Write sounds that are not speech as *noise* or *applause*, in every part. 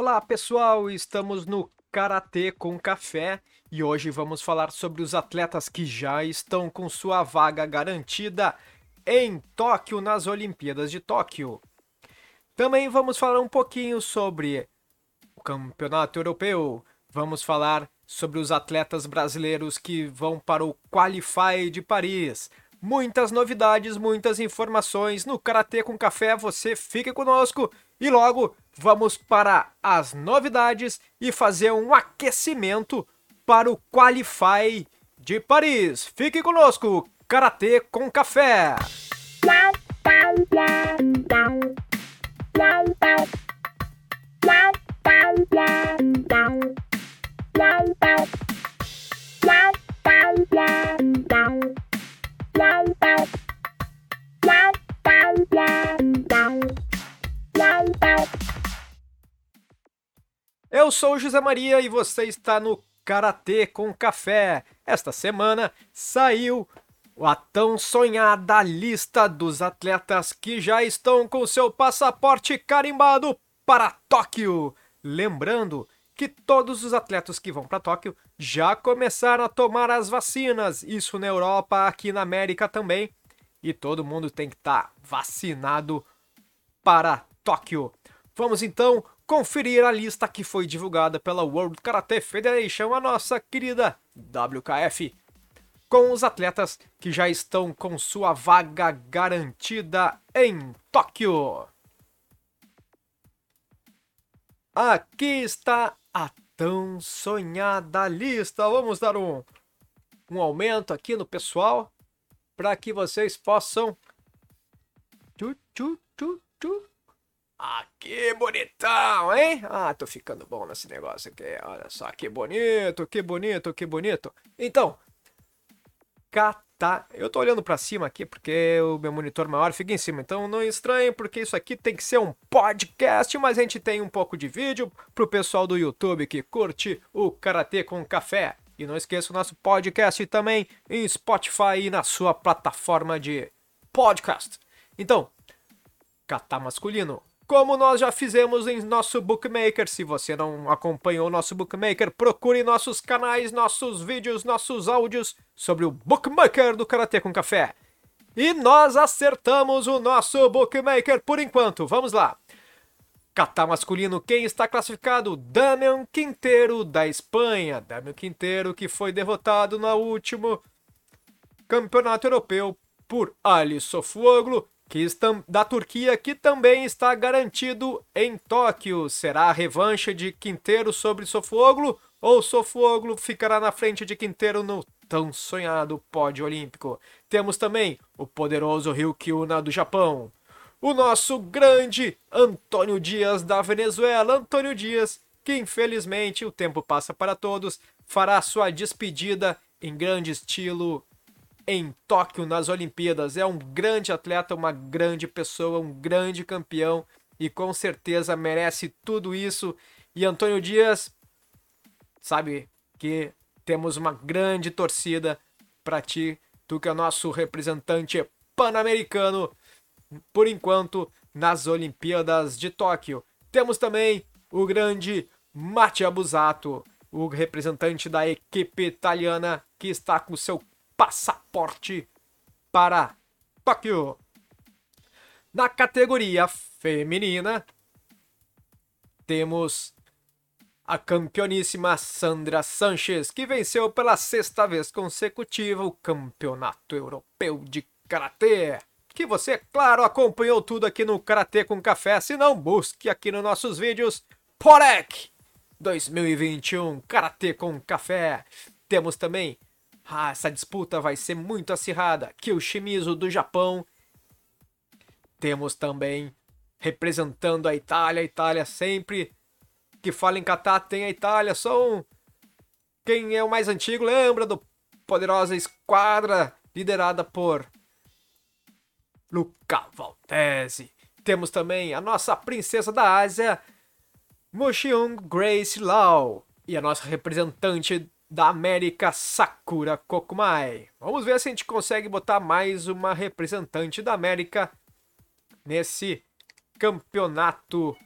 Olá pessoal, estamos no Karatê com Café e hoje vamos falar sobre os atletas que já estão com sua vaga garantida em Tóquio nas Olimpíadas de Tóquio. Também vamos falar um pouquinho sobre o Campeonato Europeu, vamos falar sobre os atletas brasileiros que vão para o Qualify de Paris. Muitas novidades, muitas informações no Karatê com Café. Você fica conosco e logo vamos para as novidades e fazer um aquecimento para o Qualify de Paris. Fique conosco, Karatê com Café. Eu sou José Maria e você está no Karatê com Café. Esta semana saiu a tão sonhada lista dos atletas que já estão com seu passaporte carimbado para Tóquio. Lembrando que todos os atletas que vão para Tóquio já começaram a tomar as vacinas, isso na Europa, aqui na América também, e todo mundo tem que estar tá vacinado para Tóquio. Vamos então conferir a lista que foi divulgada pela World Karate Federation, a nossa querida WKF, com os atletas que já estão com sua vaga garantida em Tóquio. Aqui está a tão sonhada lista. Vamos dar um, um aumento aqui no pessoal para que vocês possam. Tchu, tchu, tchu, tchu. Ah, que bonitão, hein? Ah, tô ficando bom nesse negócio aqui. Olha só, que bonito, que bonito, que bonito. Então, cata. Eu tô olhando para cima aqui porque o meu monitor maior fica em cima. Então não estranhe, porque isso aqui tem que ser um podcast, mas a gente tem um pouco de vídeo pro pessoal do YouTube que curte o Karatê com Café. E não esqueça o nosso podcast também em Spotify e na sua plataforma de podcast. Então, Catar Masculino, como nós já fizemos em nosso Bookmaker. Se você não acompanhou o nosso Bookmaker, procure nossos canais, nossos vídeos, nossos áudios sobre o Bookmaker do Karatê com Café. E nós acertamos o nosso Bookmaker por enquanto. Vamos lá. Catar masculino, quem está classificado? Damian Quinteiro, da Espanha. Damian Quinteiro, que foi derrotado no último campeonato europeu por Ali Sofuoglu que da Turquia, que também está garantido em Tóquio. Será a revanche de Quinteiro sobre Sofoglu ou Sofoglu ficará na frente de Quinteiro no tão sonhado pódio olímpico? Temos também o poderoso Ryukyuna do Japão. O nosso grande Antônio Dias da Venezuela, Antônio Dias, que infelizmente o tempo passa para todos, fará sua despedida em grande estilo em Tóquio nas Olimpíadas. É um grande atleta, uma grande pessoa, um grande campeão e com certeza merece tudo isso. E Antônio Dias, sabe que temos uma grande torcida para ti, tu que é nosso representante pan-americano por enquanto nas Olimpíadas de Tóquio. Temos também o grande Mattia Busato, o representante da equipe italiana que está com seu passaporte para Tóquio. Na categoria feminina, temos a campeoníssima Sandra Sanches, que venceu pela sexta vez consecutiva o Campeonato Europeu de Karatê. Que você, claro, acompanhou tudo aqui no Karatê com Café, se não, busque aqui nos nossos vídeos Porek 2021 Karatê com Café. Temos também ah, essa disputa vai ser muito acirrada. Shimizu do Japão. Temos também representando a Itália. A Itália sempre que fala em kata tem a Itália. São quem é o mais antigo lembra do poderosa esquadra liderada por Luca Valtese. Temos também a nossa princesa da Ásia, Mushiung Grace Lau. E a nossa representante da América Sakura Kokumai. Vamos ver se a gente consegue botar mais uma representante da América nesse campeonato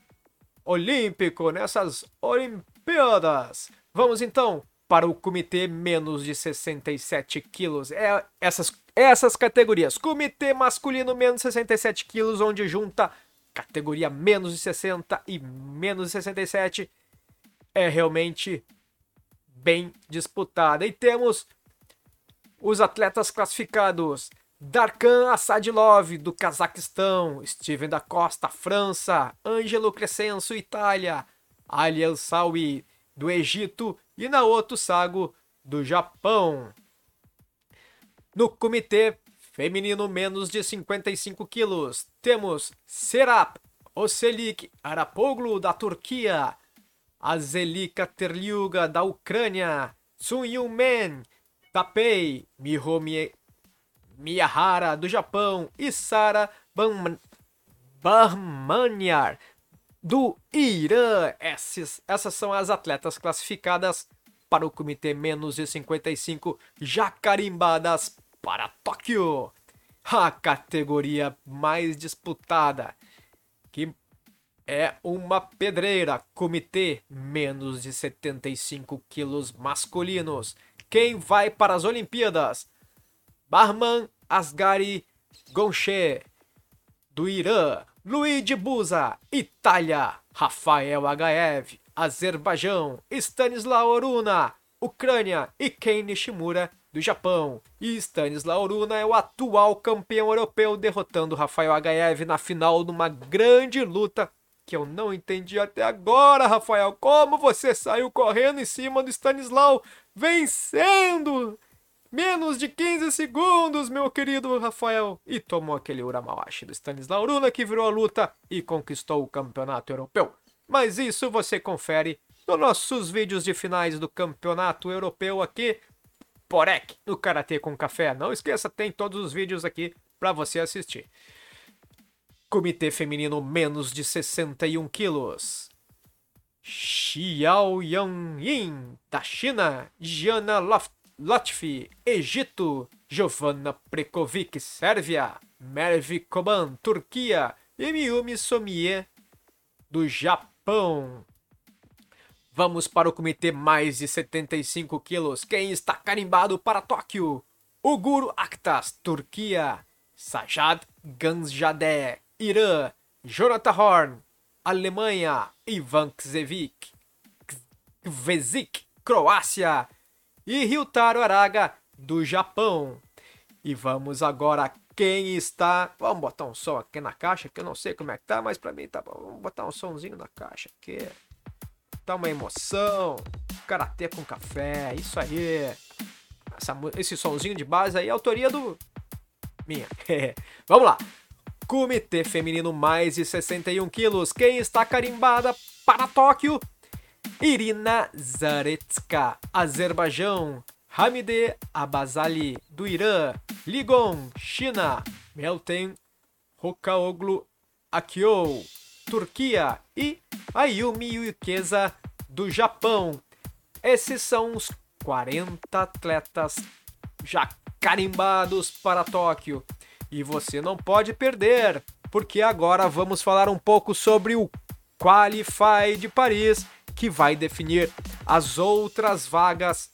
olímpico nessas Olimpíadas. Vamos então para o comitê menos de 67 quilos. É essas, essas categorias. Comitê masculino menos de 67 quilos, onde junta categoria menos de 60 e menos de 67. É realmente bem disputada. E temos os atletas classificados. Darkan Assadilov, do Cazaquistão, Steven da Costa, França, Ângelo Crescenso, Itália, Ali Sawi, do Egito e Naoto Sago, do Japão. No comitê feminino menos de 55 quilos, temos Serap Oselik Arapoglu, da Turquia, Azelika Terliuga, da Ucrânia, Sun Men, Tapei, Mihomi Miyahara, do Japão, e Sara Bahmanyar, do Irã. Essas, essas são as atletas classificadas para o comitê menos de 55, já carimbadas para Tóquio. A categoria mais disputada, que é uma pedreira, comitê menos de 75 quilos masculinos. Quem vai para as Olimpíadas? Barman Asgari Gonche, do Irã, Luigi Busa, Itália, Rafael Agaev, Azerbaijão, Stanislaw Oruna, Ucrânia e Ken Nishimura, do Japão. E Stanislaw Oruna é o atual campeão europeu, derrotando Rafael Agaev na final numa grande luta que eu não entendi até agora, Rafael. Como você saiu correndo em cima do Stanislaw, vencendo Menos de 15 segundos, meu querido Rafael. E tomou aquele Uramawashi do Stanislau Uruna que virou a luta e conquistou o campeonato europeu. Mas isso você confere nos nossos vídeos de finais do campeonato europeu aqui. Porek, no Karatê com Café. Não esqueça, tem todos os vídeos aqui para você assistir. Comitê Feminino menos de 61 quilos. Xiao Yang da China, Jana Lotfi, Egito, Giovanna Prekovic, Sérvia, Mervi Koban, Turquia e Miyumi Somie, do Japão. Vamos para o comitê mais de 75 quilos. Quem está carimbado para Tóquio? Uguru Aktas, Turquia. Sajad Ganjadeh, Irã. Jonathan Horn, Alemanha. Ivan Kzevic, Kvezik, Croácia e Ryutaro Araga, do Japão. E vamos agora quem está. Vamos botar um som aqui na caixa, que eu não sei como é que tá, mas pra mim tá bom. Vamos botar um somzinho na caixa aqui. Tá uma emoção. Karatê com café, isso aí. Essa, esse somzinho de base aí é autoria do. Minha. *laughs* vamos lá. Comitê Feminino mais de 61 quilos. Quem está carimbada para Tóquio? Irina Zaretska, Azerbaijão, Hamide Abazali, do Irã, Ligon, China, Meltem Hokaoglu Akio, Turquia e Ayumi Yukeza, do Japão. Esses são os 40 atletas já carimbados para Tóquio. E você não pode perder, porque agora vamos falar um pouco sobre o Qualify de Paris que vai definir as outras vagas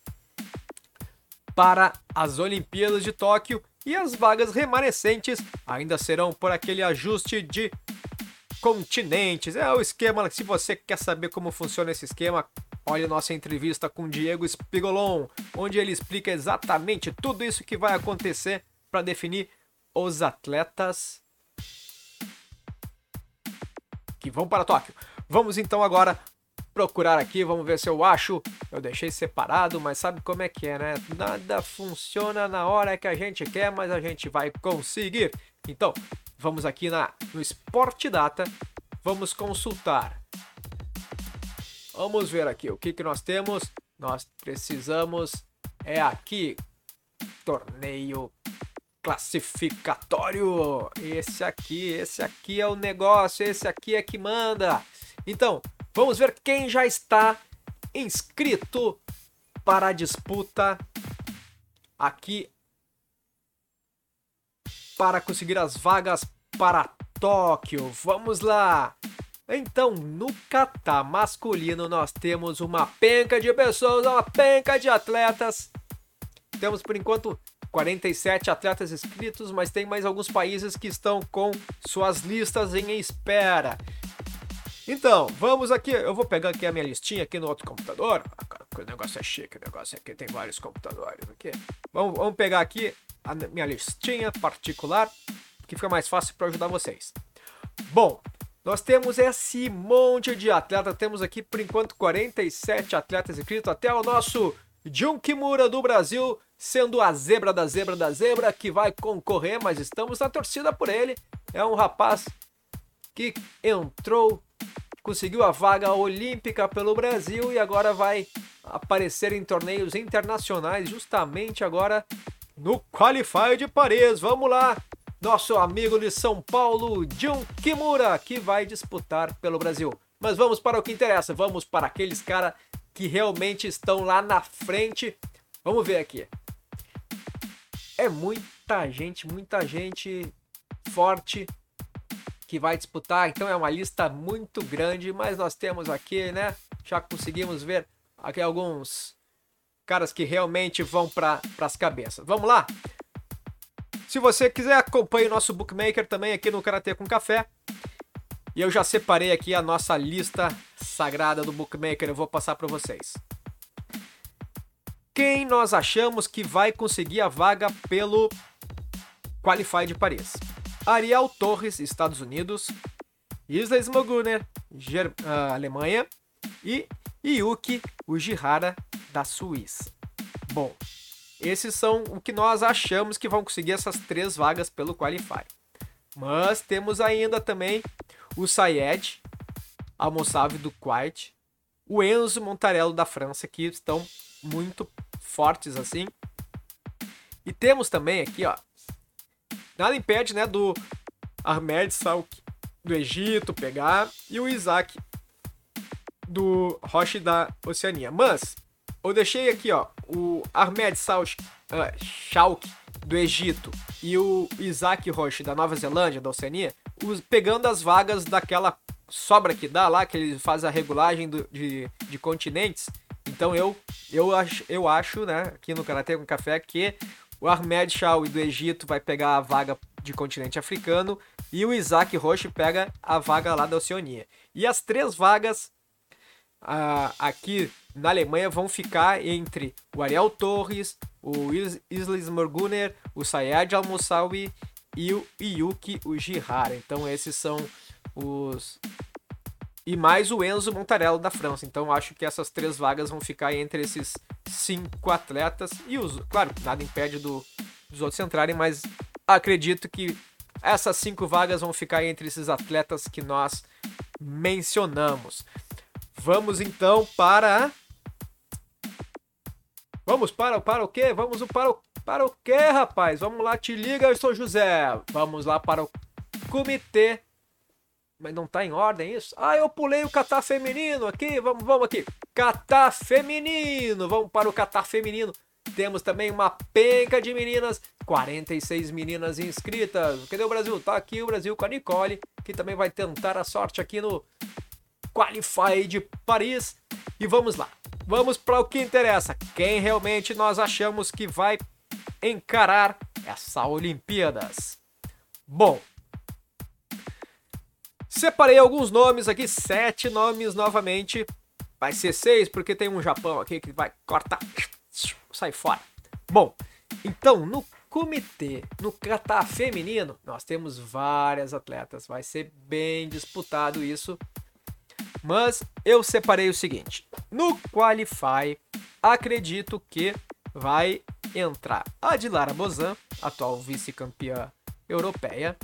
para as Olimpíadas de Tóquio e as vagas remanescentes ainda serão por aquele ajuste de continentes. É o esquema, se você quer saber como funciona esse esquema, olhe nossa entrevista com Diego Spigolon, onde ele explica exatamente tudo isso que vai acontecer para definir os atletas que vão para Tóquio. Vamos então agora procurar aqui, vamos ver se eu acho. Eu deixei separado, mas sabe como é que é, né? Nada funciona na hora que a gente quer, mas a gente vai conseguir. Então, vamos aqui na, no Sport Data, vamos consultar. Vamos ver aqui o que, que nós temos. Nós precisamos é aqui torneio classificatório. Esse aqui, esse aqui é o negócio, esse aqui é que manda. Então, Vamos ver quem já está inscrito para a disputa aqui para conseguir as vagas para Tóquio. Vamos lá! Então, no Catar masculino, nós temos uma penca de pessoas, uma penca de atletas. Temos por enquanto 47 atletas inscritos, mas tem mais alguns países que estão com suas listas em espera. Então, vamos aqui. Eu vou pegar aqui a minha listinha aqui no outro computador. O negócio é chique, o negócio aqui tem vários computadores aqui. Vamos, vamos pegar aqui a minha listinha particular, que fica mais fácil para ajudar vocês. Bom, nós temos esse monte de atleta. Temos aqui, por enquanto, 47 atletas inscritos. Até o nosso Jun Kimura do Brasil, sendo a zebra da zebra da zebra, que vai concorrer, mas estamos na torcida por ele. É um rapaz que entrou, conseguiu a vaga olímpica pelo Brasil e agora vai aparecer em torneios internacionais, justamente agora no Qualify de Paris. Vamos lá! nosso amigo de São Paulo, Jun Kimura, que vai disputar pelo Brasil. Mas vamos para o que interessa, vamos para aqueles caras que realmente estão lá na frente. Vamos ver aqui. É muita gente, muita gente forte que vai disputar, então é uma lista muito grande, mas nós temos aqui, né? Já conseguimos ver aqui alguns caras que realmente vão para as cabeças. Vamos lá? Se você quiser, acompanhe o nosso bookmaker também aqui no Karatê com Café. E eu já separei aqui a nossa lista sagrada do bookmaker, eu vou passar para vocês. Quem nós achamos que vai conseguir a vaga pelo Qualify de Paris? Ariel Torres, Estados Unidos, Isla Smoguner, Ger uh, Alemanha e Yuki Ujihara, da Suíça. Bom, esses são o que nós achamos que vão conseguir essas três vagas pelo Qualify. Mas temos ainda também o Sayed, a Mossave do Kuwait, o Enzo Montarello da França, que estão muito fortes assim. E temos também aqui, ó, nada impede, né, do Ahmed Salk do Egito pegar e o Isaac do Roche da Oceania. Mas eu deixei aqui, ó, o Ahmed Salk, uh, do Egito e o Isaac Roche da Nova Zelândia, da Oceania, os, pegando as vagas daquela sobra que dá lá, que eles fazem a regulagem do, de, de continentes. Então eu, eu, acho, eu acho, né, aqui no Karatê com Café, que o Ahmed Shaw do Egito vai pegar a vaga de continente africano e o Isaac Roche pega a vaga lá da Oceania. E as três vagas uh, aqui na Alemanha vão ficar entre o Ariel Torres, o Islis Morguner, o Sayed Al-Moussawi e o Yuki Ujihara. Então esses são os e mais o Enzo Montarello da França. Então acho que essas três vagas vão ficar entre esses cinco atletas e os, claro, nada impede do, dos outros entrarem, mas acredito que essas cinco vagas vão ficar entre esses atletas que nós mencionamos. Vamos então para Vamos para, para o quê? Vamos para o, para o quê, rapaz? Vamos lá, te liga, eu sou José. Vamos lá para o comitê. Mas não tá em ordem isso? Ah, eu pulei o catar feminino aqui. Vamos, vamos aqui. Catar feminino. Vamos para o catar feminino. Temos também uma penca de meninas, 46 meninas inscritas. Cadê o Brasil? Tá aqui o Brasil com a Nicole, que também vai tentar a sorte aqui no Qualify de Paris. E vamos lá. Vamos para o que interessa. Quem realmente nós achamos que vai encarar essa Olimpíadas? Bom, separei alguns nomes aqui, sete nomes novamente. Vai ser seis, porque tem um Japão aqui que vai cortar, sai fora. Bom, então no comitê, no kata feminino, nós temos várias atletas. Vai ser bem disputado isso. Mas eu separei o seguinte: no Qualify, acredito que vai entrar a Dilara Bozan, atual vice-campeã europeia.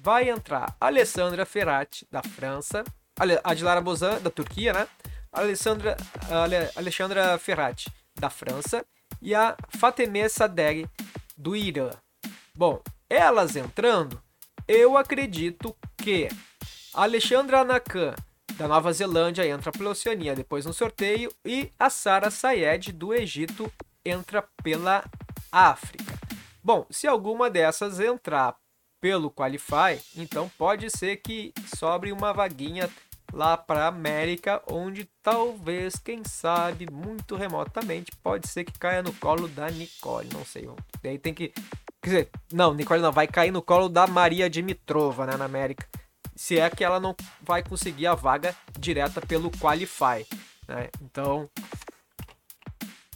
Vai entrar Alessandra Ferrati, da França. A Dilara Bozan, da Turquia, né? Alessandra, a Alexandra Ferrati, da França. E a Fatemeh Sadegh, do Irã. Bom, elas entrando, eu acredito que Alexandra Anakan da Nova Zelândia entra pela Oceania depois no sorteio e a Sara Sayed do Egito entra pela África. Bom, se alguma dessas entrar pelo Qualify, então pode ser que sobre uma vaguinha lá para América, onde talvez, quem sabe, muito remotamente, pode ser que caia no colo da Nicole, não sei. Daí tem que quer dizer, não, Nicole não vai cair no colo da Maria Dimitrova, né, na América. Se é que ela não vai conseguir a vaga direta pelo Qualify, né? Então,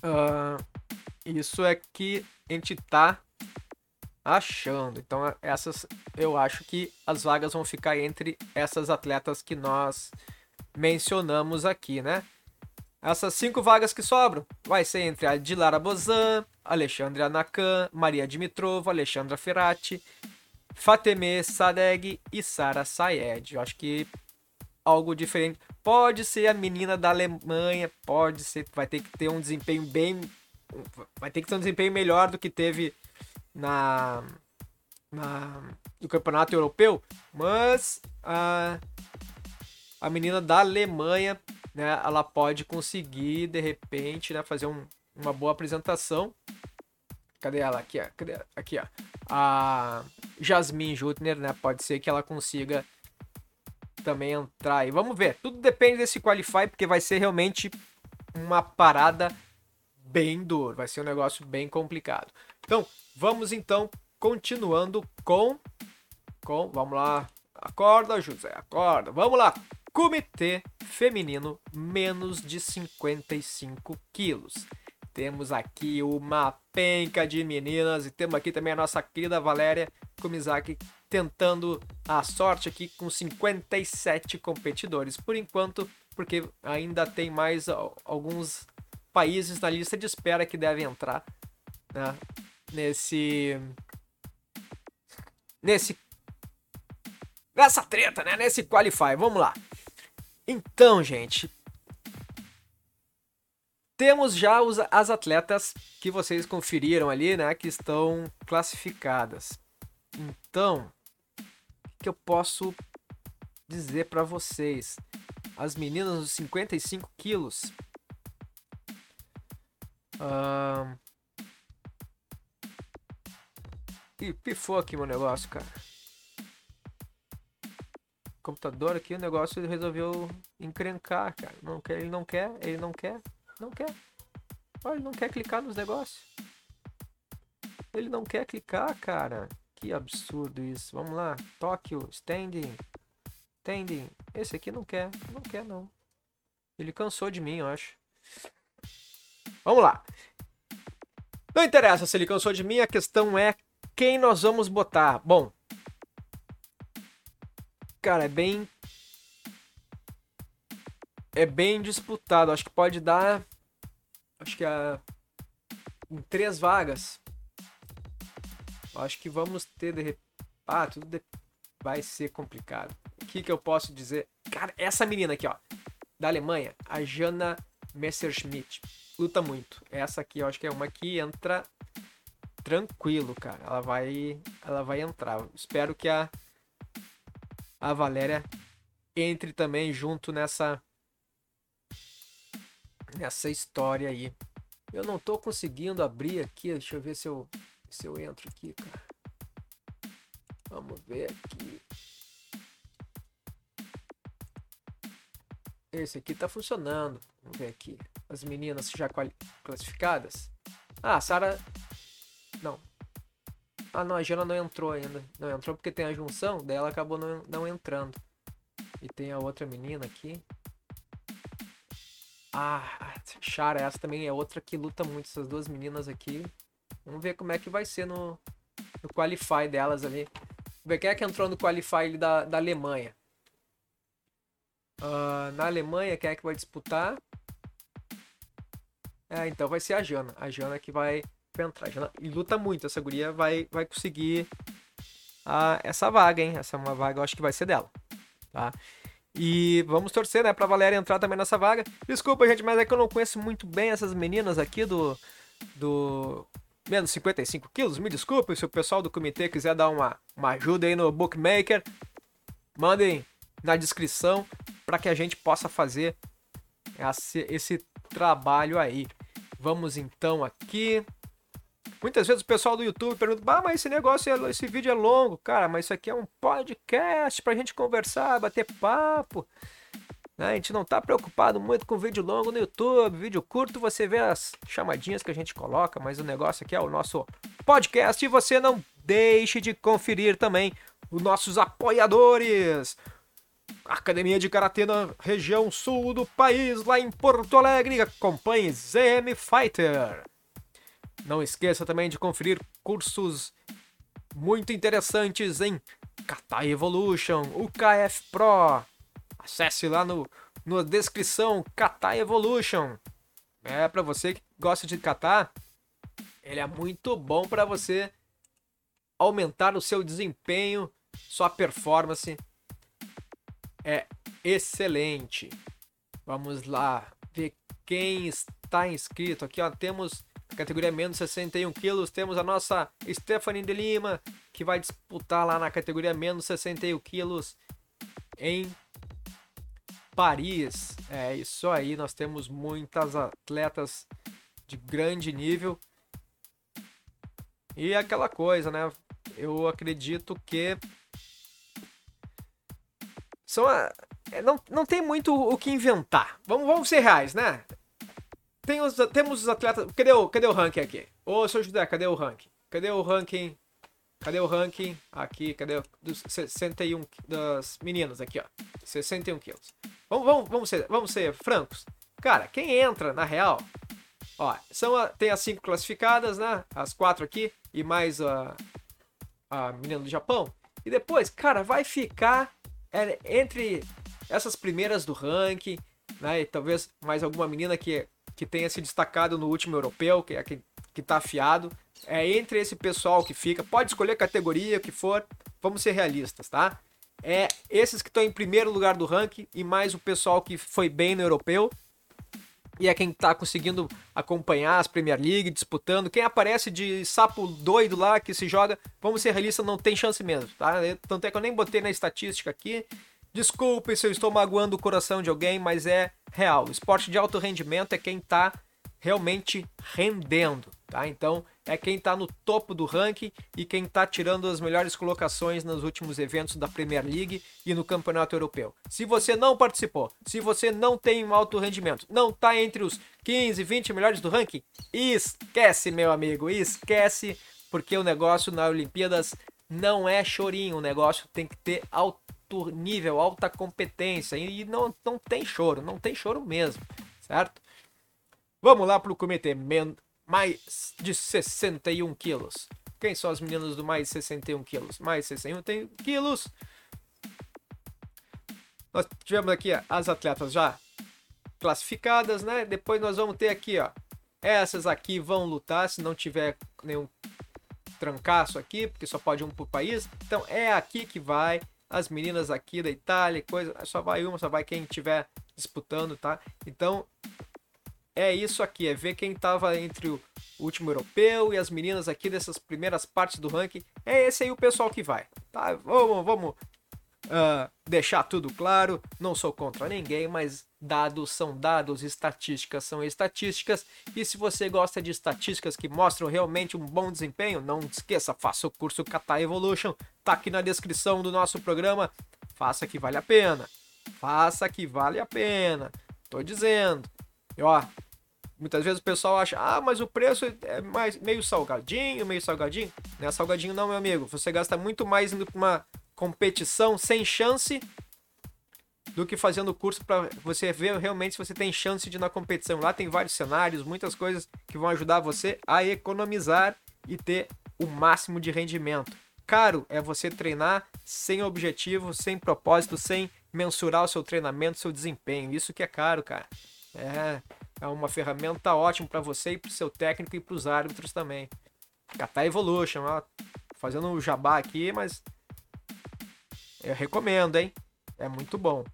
uh, isso é que a gente tá achando. Então, essas eu acho que as vagas vão ficar entre essas atletas que nós mencionamos aqui, né? Essas cinco vagas que sobram vai ser entre a Dilara Bozan, Alexandra Nakan, Maria Dimitrova, Alexandra Ferrati, Fateme Sadeg e Sara Sayed. Eu acho que algo diferente. Pode ser a menina da Alemanha, pode ser, vai ter que ter um desempenho bem vai ter que ter um desempenho melhor do que teve na, na no campeonato europeu, mas a, a menina da Alemanha, né, ela pode conseguir de repente, né, fazer um, uma boa apresentação. Cadê ela? Aqui, ó. Cadê? Aqui, ó. A Jasmine Jutner, né, pode ser que ela consiga também entrar. E vamos ver. Tudo depende desse qualify, porque vai ser realmente uma parada bem duro, vai ser um negócio bem complicado. Então, vamos então continuando com com, vamos lá. Acorda, José, acorda. Vamos lá. Comitê feminino menos de 55 quilos. Temos aqui uma penca de meninas e temos aqui também a nossa querida Valéria Kumizaki tentando a sorte aqui com 57 competidores. Por enquanto, porque ainda tem mais alguns países na lista de espera que devem entrar né, nesse nesse nessa treta, né, nesse qualify. Vamos lá. Então, gente, temos já os, as atletas que vocês conferiram ali, né, que estão classificadas. Então, o que eu posso dizer para vocês? As meninas dos 55 quilos Uh... Ih, pifou aqui meu negócio, cara. Computador aqui, o negócio resolveu encrencar, cara. Não quer, ele não quer, ele não quer, não quer. Olha, ele não quer clicar nos negócios. Ele não quer clicar, cara. Que absurdo isso. Vamos lá. Tóquio, standing. Standing. Esse aqui não quer. Não quer, não. Ele cansou de mim, eu acho. Vamos lá. Não interessa se ele cansou de mim, a questão é quem nós vamos botar. Bom, cara, é bem. É bem disputado. Acho que pode dar. Acho que a. Em três vagas. Acho que vamos ter de Ah, tudo de... vai ser complicado. O que, que eu posso dizer? Cara, essa menina aqui, ó. Da Alemanha, a Jana Messerschmidt luta muito. Essa aqui eu acho que é uma que entra tranquilo, cara. Ela vai, ela vai entrar. Espero que a a Valéria entre também junto nessa nessa história aí. Eu não tô conseguindo abrir aqui, deixa eu ver se eu se eu entro aqui, cara. Vamos ver aqui. Esse aqui tá funcionando. Vamos ver aqui. As meninas já classificadas. Ah, Sara. Ah, não, a Jana não entrou ainda. Não entrou porque tem a junção, daí ela acabou não, não entrando. E tem a outra menina aqui. Ah, Chara, essa também é outra que luta muito. Essas duas meninas aqui. Vamos ver como é que vai ser no, no Qualify delas ali. Vamos ver quem é que entrou no Qualify da, da Alemanha. Uh, na Alemanha, quem é que vai disputar? É, então vai ser a Jana. A Jana que vai, vai entrar. E luta muito. Essa guria vai, vai conseguir a, essa vaga, hein? Essa é uma vaga, eu acho que vai ser dela. Tá? E vamos torcer, né, pra Valéria entrar também nessa vaga. Desculpa, gente, mas é que eu não conheço muito bem essas meninas aqui do. do. Menos 55 quilos. Me desculpe se o pessoal do comitê quiser dar uma, uma ajuda aí no Bookmaker. Mandem na descrição para que a gente possa fazer esse, esse trabalho aí. Vamos então aqui. Muitas vezes o pessoal do YouTube pergunta, ah, mas esse negócio, é, esse vídeo é longo. Cara, mas isso aqui é um podcast pra gente conversar, bater papo. Né? A gente não tá preocupado muito com vídeo longo no YouTube. Vídeo curto, você vê as chamadinhas que a gente coloca, mas o negócio aqui é o nosso podcast. E você não deixe de conferir também os nossos apoiadores. Academia de Karatê na região sul do país, lá em Porto Alegre. Acompanhe ZM Fighter. Não esqueça também de conferir cursos muito interessantes em Kata Evolution, UKF Pro. Acesse lá no, na descrição Kata Evolution. É para você que gosta de kata, ele é muito bom para você aumentar o seu desempenho, sua performance é excelente. Vamos lá ver quem está inscrito aqui, ó, temos categoria menos 61 quilos, temos a nossa Stephanie de Lima, que vai disputar lá na categoria menos 61 quilos em Paris. É isso aí, nós temos muitas atletas de grande nível. E aquela coisa, né? Eu acredito que são a... É, não, não tem muito o que inventar. Vamos, vamos ser reais, né? Tem os, temos os atletas. Cadê o, cadê o ranking aqui? Ô, seu José, cadê o ranking? Cadê o ranking? Cadê o ranking? Aqui, cadê? Dos 61 das meninas aqui, ó. 61 quilos. Vamos, vamos, vamos, ser, vamos ser francos. Cara, quem entra na real, ó, são a, tem as cinco classificadas, né? As quatro aqui e mais a, a menina do Japão. E depois, cara, vai ficar é, entre essas primeiras do ranking, né? E talvez mais alguma menina que que tenha se destacado no último europeu, que é que, que tá afiado. É entre esse pessoal que fica, pode escolher categoria que for, vamos ser realistas, tá? É esses que estão em primeiro lugar do ranking e mais o pessoal que foi bem no europeu. E é quem está conseguindo acompanhar as Premier League, disputando. Quem aparece de sapo doido lá que se joga, vamos ser realistas, não tem chance mesmo, tá? Tanto é que eu nem botei na estatística aqui. Desculpe se eu estou magoando o coração de alguém, mas é real. Esporte de alto rendimento é quem está realmente rendendo, tá? Então é quem está no topo do ranking e quem está tirando as melhores colocações nos últimos eventos da Premier League e no Campeonato Europeu. Se você não participou, se você não tem um alto rendimento, não está entre os 15, 20 melhores do ranking, esquece, meu amigo, esquece, porque o negócio na Olimpíadas não é chorinho, o negócio tem que ter alto alto nível, alta competência. E não, não tem choro, não tem choro mesmo, certo? Vamos lá para o comitê mais de 61 quilos. Quem são as meninas do mais de 61 quilos? Mais 61 quilos. Nós tivemos aqui as atletas já classificadas, né? Depois nós vamos ter aqui, ó. Essas aqui vão lutar se não tiver nenhum trancaço aqui, porque só pode um por país. Então é aqui que vai as meninas aqui da Itália, coisa, só vai uma, só vai quem estiver disputando, tá? Então é isso aqui, é ver quem estava entre o último europeu e as meninas aqui dessas primeiras partes do ranking. É esse aí o pessoal que vai, tá? Vamos, vamos uh, deixar tudo claro. Não sou contra ninguém, mas dados são dados, estatísticas são estatísticas. E se você gosta de estatísticas que mostram realmente um bom desempenho, não esqueça, faça o curso Kata Evolution. Tá aqui na descrição do nosso programa. Faça que vale a pena. Faça que vale a pena. Tô dizendo. E ó, muitas vezes o pessoal acha, ah, mas o preço é mais meio salgadinho, meio salgadinho. Não é salgadinho não, meu amigo. Você gasta muito mais indo pra uma competição sem chance do que fazendo curso para você ver realmente se você tem chance de ir na competição. Lá tem vários cenários, muitas coisas que vão ajudar você a economizar e ter o máximo de rendimento. Caro é você treinar sem objetivo, sem propósito, sem mensurar o seu treinamento, seu desempenho. Isso que é caro, cara. É, é uma ferramenta ótima para você e para o seu técnico e para os árbitros também. Catar Evolution, ó, fazendo o jabá aqui, mas eu recomendo, hein? É muito bom.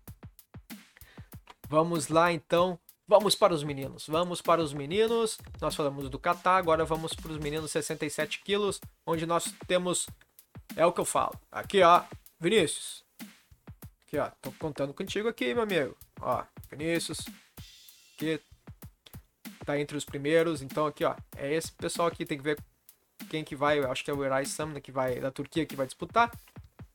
Vamos lá então. Vamos para os meninos. Vamos para os meninos. Nós falamos do Catar, agora vamos para os meninos 67 quilos, onde nós temos. É o que eu falo. Aqui, ó. Vinícius. Aqui, ó. Tô contando contigo aqui, meu amigo. Ó, Vinícius. Aqui. Tá entre os primeiros. Então, aqui, ó. É esse pessoal aqui. Tem que ver quem que vai, acho que é o Eray Samna que vai da Turquia que vai disputar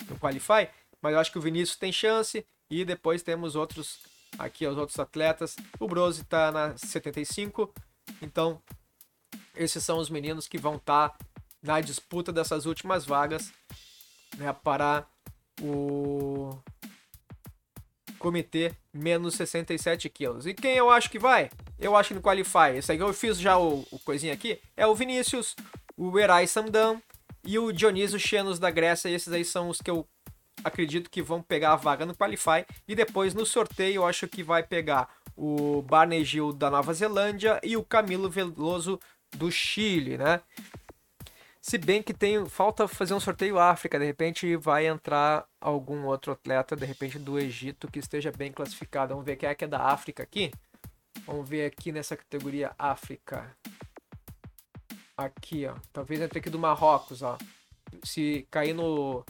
no Qualify, mas eu acho que o Vinícius tem chance e depois temos outros aqui os outros atletas. O Brose está na 75, então esses são os meninos que vão estar tá na disputa dessas últimas vagas né, para o comitê menos 67 quilos. E quem eu acho que vai? Eu acho que no Qualify, esse aí eu fiz já o, o coisinha aqui, é o Vinícius, o Erai Samdan e o Dionísio Xenos da Grécia. Esses aí são os que eu acredito que vão pegar a vaga no Qualify. E depois no sorteio acho que vai pegar o Barney Gil da Nova Zelândia e o Camilo Veloso do Chile, né? Se bem que tem falta fazer um sorteio África, de repente vai entrar algum outro atleta, de repente do Egito que esteja bem classificado. Vamos ver quem é que é da África aqui. Vamos ver aqui nessa categoria África. Aqui, ó. Talvez entre aqui do Marrocos, ó. Se cair no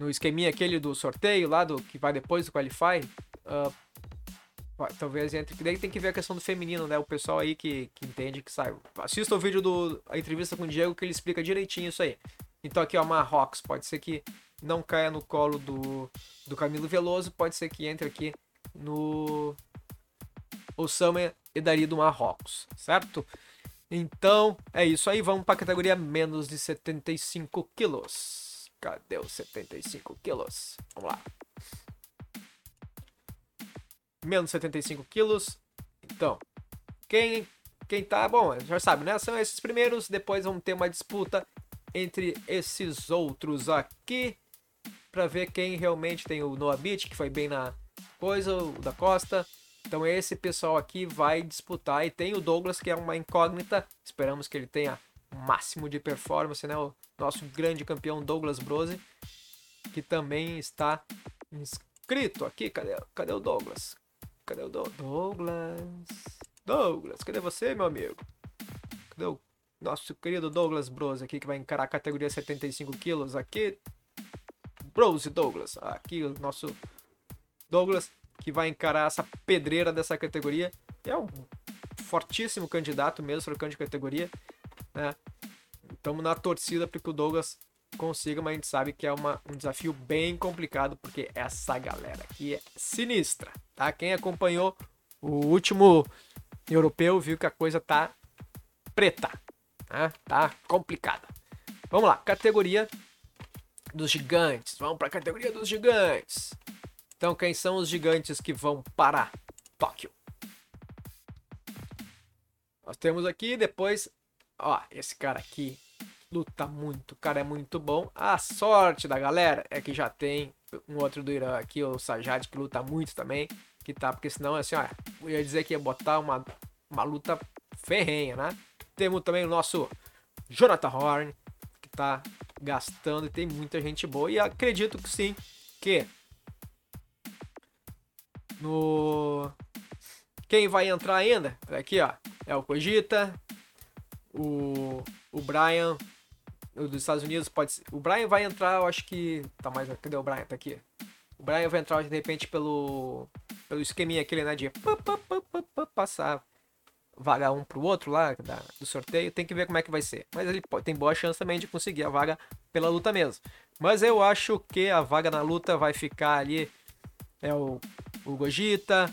no esqueminha aquele do sorteio lá do que vai depois do qualify, uh, talvez entre. Daí tem que ver a questão do feminino, né? O pessoal aí que, que entende que sai. Assista o vídeo do a entrevista com o Diego que ele explica direitinho isso aí. Então aqui ó, Marrocos, pode ser que não caia no colo do, do Camilo Veloso, pode ser que entre aqui no Osama Edari do Marrocos, certo? Então é isso aí, vamos para a categoria menos de 75 quilos. Cadê os 75 quilos? Vamos lá menos 75 quilos. Então, quem, quem tá, bom, já sabe, né? São esses primeiros, depois vamos ter uma disputa entre esses outros aqui para ver quem realmente tem o Noah Beach, que foi bem na coisa, o da Costa. Então esse pessoal aqui vai disputar e tem o Douglas que é uma incógnita. Esperamos que ele tenha o máximo de performance, né? Nosso grande campeão Douglas Brose, que também está inscrito aqui. Cadê, cadê o Douglas? Cadê o Douglas? Douglas, cadê você, meu amigo? Cadê o nosso querido Douglas Bros aqui que vai encarar a categoria 75 quilos aqui? Brose Douglas, aqui o nosso Douglas que vai encarar essa pedreira dessa categoria. É um fortíssimo candidato mesmo, trocando de categoria, né? Estamos na torcida para que o Douglas consiga, mas a gente sabe que é uma, um desafio bem complicado, porque essa galera aqui é sinistra, tá? Quem acompanhou o último europeu viu que a coisa tá preta, né? tá complicada. Vamos lá, categoria dos gigantes. Vamos para a categoria dos gigantes. Então, quem são os gigantes que vão para Tóquio? Nós temos aqui depois, ó, esse cara aqui luta muito, o cara é muito bom. A sorte da galera é que já tem um outro do Irã aqui, o Sajad, que luta muito também, que tá, porque senão, assim, ó, eu ia dizer que ia botar uma, uma luta ferrenha, né? Temos também o nosso Jonathan Horn, que tá gastando e tem muita gente boa, e acredito que sim, que no... Quem vai entrar ainda, aqui ó, é o Cogita, o, o Brian dos Estados Unidos pode ser. O Brian vai entrar, eu acho que. Tá mais. Cadê o Brian? Tá aqui. O Brian vai entrar de repente pelo. pelo esqueminha aquele, né? De passar vaga um pro outro lá da, do sorteio. Tem que ver como é que vai ser. Mas ele tem boa chance também de conseguir a vaga pela luta mesmo. Mas eu acho que a vaga na luta vai ficar ali. É o, o Gogita,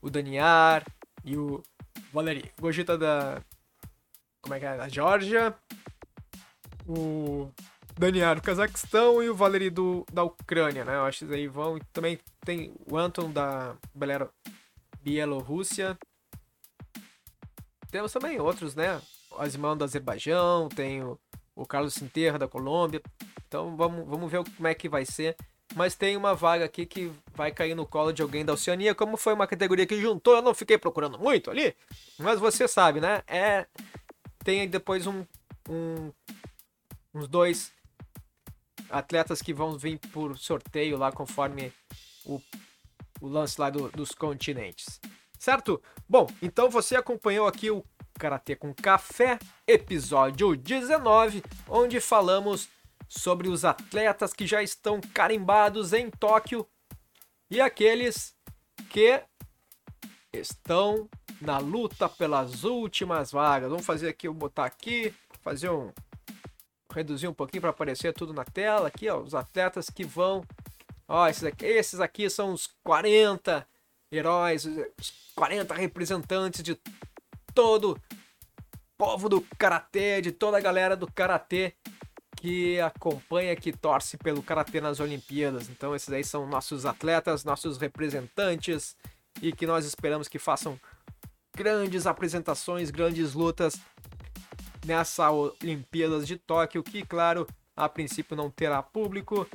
o Daniar e o Valeri. Gogita da. Como é que é? Da Georgia o Daniel do Cazaquistão e o Valery do, da Ucrânia, né? Eu acho que aí vão. Também tem o Anton da Bielorrússia. Temos também outros, né? O Azimão do Azerbaijão, tem o, o Carlos Sinterra da Colômbia. Então vamos, vamos ver como é que vai ser. Mas tem uma vaga aqui que vai cair no colo de alguém da Oceania. Como foi uma categoria que juntou, eu não fiquei procurando muito ali. Mas você sabe, né? É. Tem depois um, um uns dois atletas que vão vir por sorteio lá conforme o, o lance lá do, dos continentes. Certo? Bom, então você acompanhou aqui o Karatê com Café, episódio 19, onde falamos sobre os atletas que já estão carimbados em Tóquio e aqueles que estão na luta pelas últimas vagas. Vamos fazer aqui, eu botar aqui fazer um reduzir um pouquinho para aparecer tudo na tela aqui, ó, os atletas que vão, ó, esses aqui, esses aqui são os 40 heróis, os 40 representantes de todo povo do karatê, de toda a galera do karatê que acompanha, que torce pelo karatê nas Olimpíadas. Então esses aí são nossos atletas, nossos representantes e que nós esperamos que façam grandes apresentações, grandes lutas nessa Olimpíadas de Tóquio, que claro, a princípio não terá público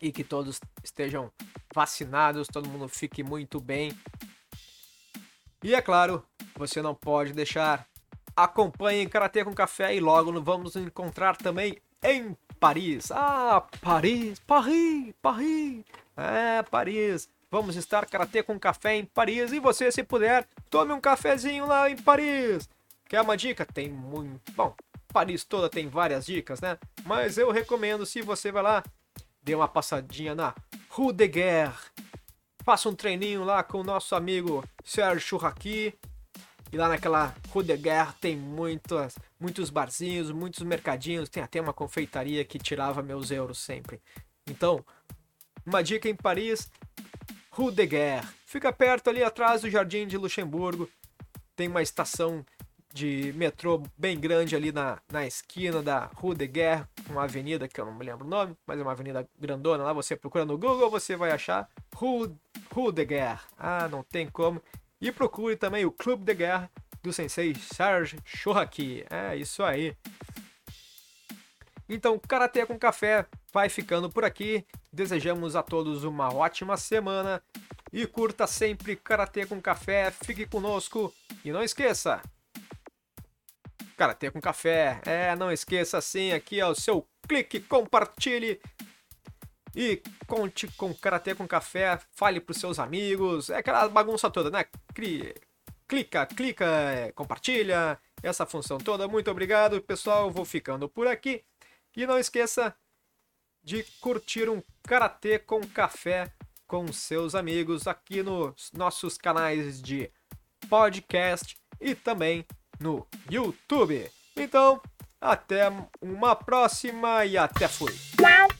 e que todos estejam vacinados, todo mundo fique muito bem. E é claro, você não pode deixar. Acompanhe Karatê com Café e logo vamos nos encontrar também em Paris. Ah, Paris, Paris, Paris. É, Paris. Vamos estar Karatê com Café em Paris e você, se puder, tome um cafezinho lá em Paris. Quer uma dica? Tem muito. Bom, Paris toda tem várias dicas, né? Mas eu recomendo, se você vai lá, dê uma passadinha na Rue de Guerre. Faça um treininho lá com o nosso amigo Sérgio Churraqui. E lá naquela Rue de Guerre tem muitas, muitos barzinhos, muitos mercadinhos. Tem até uma confeitaria que tirava meus euros sempre. Então, uma dica em Paris, Rue de Guerre. Fica perto ali atrás do Jardim de Luxemburgo. Tem uma estação de metrô bem grande ali na, na esquina da Rue de Guerre, uma avenida que eu não me lembro o nome, mas é uma avenida grandona lá. Você procura no Google, você vai achar Rue, Rue de Guerre. Ah, não tem como. E procure também o Clube de Guerre do sensei Serge Churraqui. É isso aí. Então, Karatê com Café vai ficando por aqui. Desejamos a todos uma ótima semana e curta sempre Karatê com Café. Fique conosco e não esqueça, Karatê com Café. É, não esqueça assim aqui é o seu clique, compartilhe e conte com Karatê com Café, fale para os seus amigos, é aquela bagunça toda, né? Clica, clica, compartilha, essa função toda. Muito obrigado, pessoal. Vou ficando por aqui. E não esqueça de curtir um Karatê com Café com seus amigos aqui nos nossos canais de podcast e também no YouTube. Então, até uma próxima e até fui. Wow.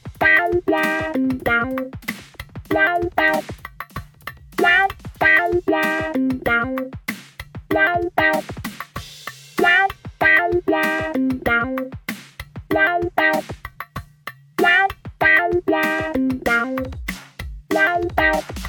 Bye.